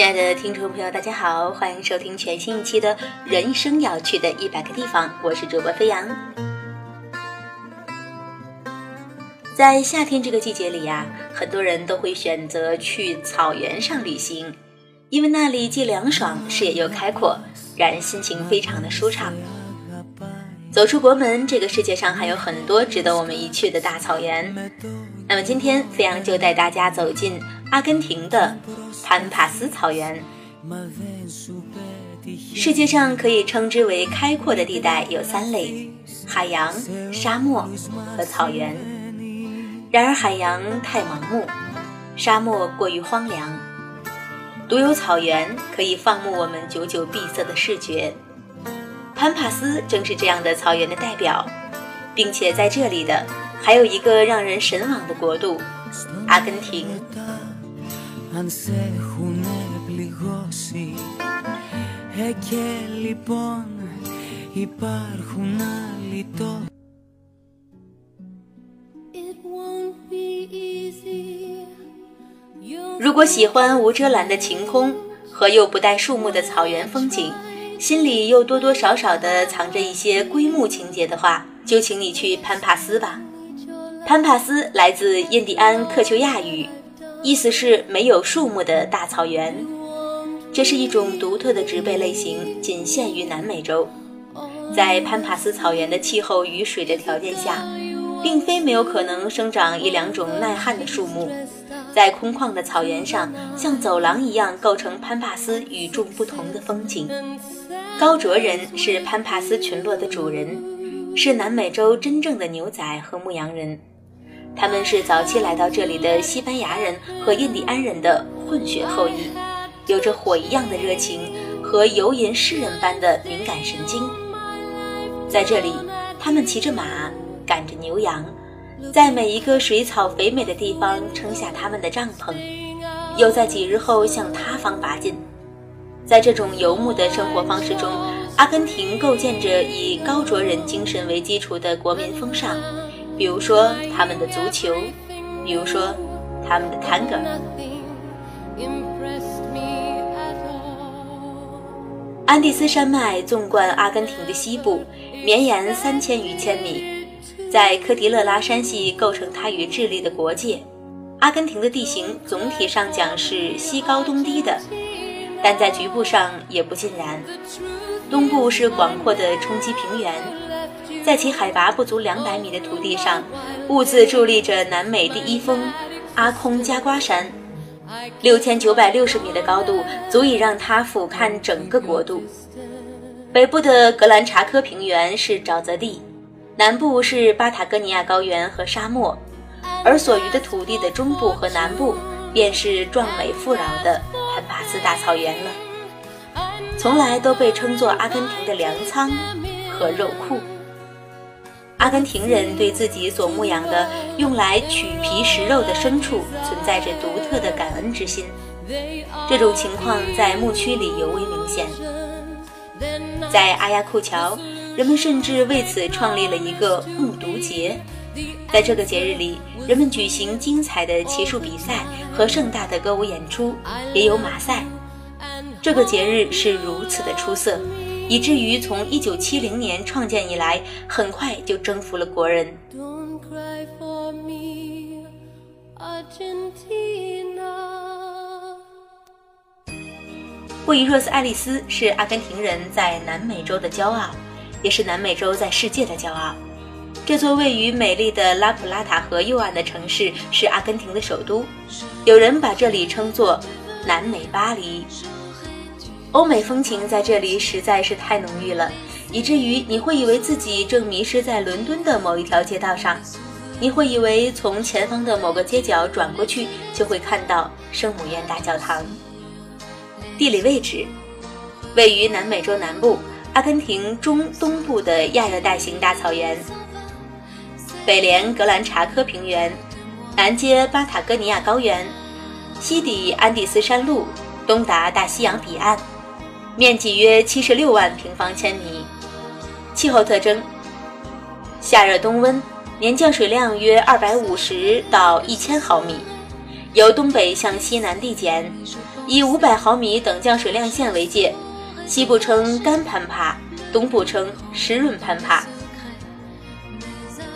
亲爱的听众朋友，大家好，欢迎收听全新一期的《人生要去的一百个地方》，我是主播飞扬。在夏天这个季节里呀，很多人都会选择去草原上旅行，因为那里既凉爽，视野又开阔，让人心情非常的舒畅。走出国门，这个世界上还有很多值得我们一去的大草原。那么今天，飞扬就带大家走进阿根廷的。潘帕斯草原，世界上可以称之为开阔的地带有三类：海洋、沙漠和草原。然而，海洋太盲目，沙漠过于荒凉，独有草原可以放牧我们久久闭塞的视觉。潘帕斯正是这样的草原的代表，并且在这里的还有一个让人神往的国度——阿根廷。如果喜欢无遮拦的晴空和又不带树木的草原风景，心里又多多少少的藏着一些归木情节的话，就请你去潘帕斯吧。潘帕斯来自印第安克丘亚语。意思是没有树木的大草原，这是一种独特的植被类型，仅限于南美洲。在潘帕斯草原的气候与水的条件下，并非没有可能生长一两种耐旱的树木。在空旷的草原上，像走廊一样构成潘帕斯与众不同的风景。高卓人是潘帕斯群落的主人，是南美洲真正的牛仔和牧羊人。他们是早期来到这里的西班牙人和印第安人的混血后裔，有着火一样的热情和游吟诗人般的敏感神经。在这里，他们骑着马，赶着牛羊，在每一个水草肥美的地方撑下他们的帐篷，又在几日后向他方拔进。在这种游牧的生活方式中，阿根廷构建着以高卓人精神为基础的国民风尚。比如说他们的足球，比如说他们的 tango。安第斯山脉纵贯阿根廷的西部，绵延三千余千米，在科迪勒拉山系构成它与智利的国界。阿根廷的地形总体上讲是西高东低的，但在局部上也不尽然。东部是广阔的冲积平原。在其海拔不足两百米的土地上，兀自伫立着南美第一峰阿空加瓜山，六千九百六十米的高度足以让它俯瞰整个国度。北部的格兰查科平原是沼泽地，南部是巴塔哥尼亚高原和沙漠，而所余的土地的中部和南部便是壮美富饶的潘帕斯大草原了，从来都被称作阿根廷的粮仓和肉库。阿根廷人对自己所牧养的用来取皮食肉的牲畜存在着独特的感恩之心，这种情况在牧区里尤为明显。在阿亚库桥，人们甚至为此创立了一个牧犊节，在这个节日里，人们举行精彩的骑术比赛和盛大的歌舞演出，也有马赛。这个节日是如此的出色。以至于从一九七零年创建以来，很快就征服了国人。布宜诺斯艾利斯是阿根廷人在南美洲的骄傲，也是南美洲在世界的骄傲。这座位于美丽的拉普拉塔河右岸的城市是阿根廷的首都，有人把这里称作“南美巴黎”。欧美风情在这里实在是太浓郁了，以至于你会以为自己正迷失在伦敦的某一条街道上。你会以为从前方的某个街角转过去就会看到圣母院大教堂。地理位置，位于南美洲南部，阿根廷中东部的亚热带型大草原，北连格兰查科平原，南接巴塔哥尼亚高原，西抵安第斯山路，东达大西洋彼岸，面积约七十六万平方千米。气候特征：夏热冬温，年降水量约二百五十到一千毫米，由东北向西南递减。以五百毫米等降水量线为界，西部称干攀爬，东部称湿润攀爬。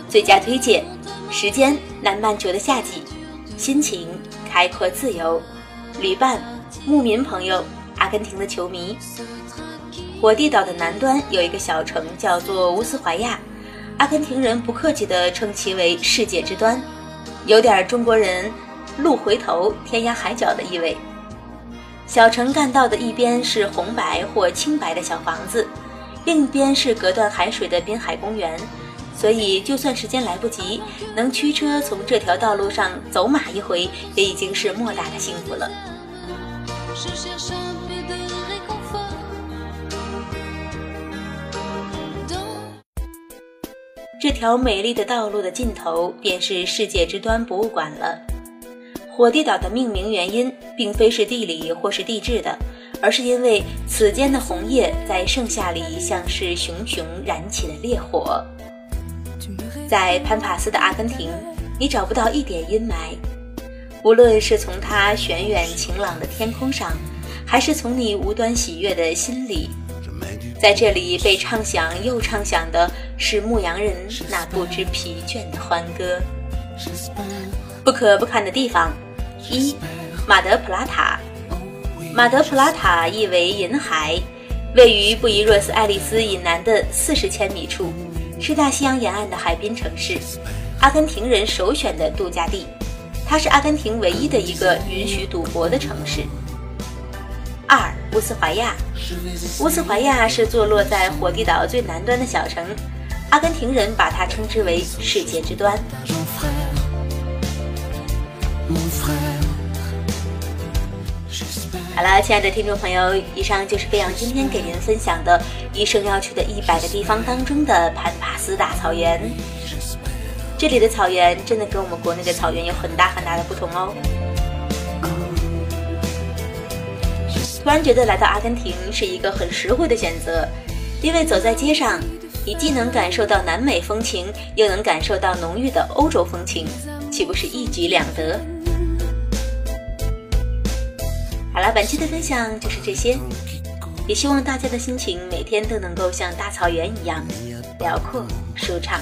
最佳推荐时间：南半球的夏季。心情：开阔自由。旅伴：牧民朋友，阿根廷的球迷。火地岛的南端有一个小城叫做乌斯怀亚，阿根廷人不客气地称其为世界之端，有点中国人路回头天涯海角的意味。小城干道的一边是红白或青白的小房子，另一边是隔断海水的滨海公园，所以就算时间来不及，能驱车从这条道路上走马一回，也已经是莫大的幸福了。这条美丽的道路的尽头，便是世界之端博物馆了。火地岛的命名原因，并非是地理或是地质的，而是因为此间的红叶在盛夏里像是熊熊燃起的烈火。在潘帕斯的阿根廷，你找不到一点阴霾，无论是从它悬远晴朗的天空上，还是从你无端喜悦的心里，在这里被唱响又唱响的是牧羊人那不知疲倦的欢歌。不可不看的地方。一，马德普拉塔。马德普拉塔意为银海，位于布宜诺斯艾利斯以南的四十千米处，是大西洋沿岸的海滨城市，阿根廷人首选的度假地。它是阿根廷唯一的一个允许赌博的城市。二，乌斯怀亚。乌斯怀亚是坐落在火地岛最南端的小城，阿根廷人把它称之为世界之端。好了，亲爱的听众朋友，以上就是飞扬今天给您分享的一生要去的一百个地方当中的潘帕斯大草原。这里的草原真的跟我们国内的草原有很大很大的不同哦。突然觉得来到阿根廷是一个很实惠的选择，因为走在街上，你既能感受到南美风情，又能感受到浓郁的欧洲风情，岂不是一举两得？好了，本期的分享就是这些，也希望大家的心情每天都能够像大草原一样辽阔舒畅。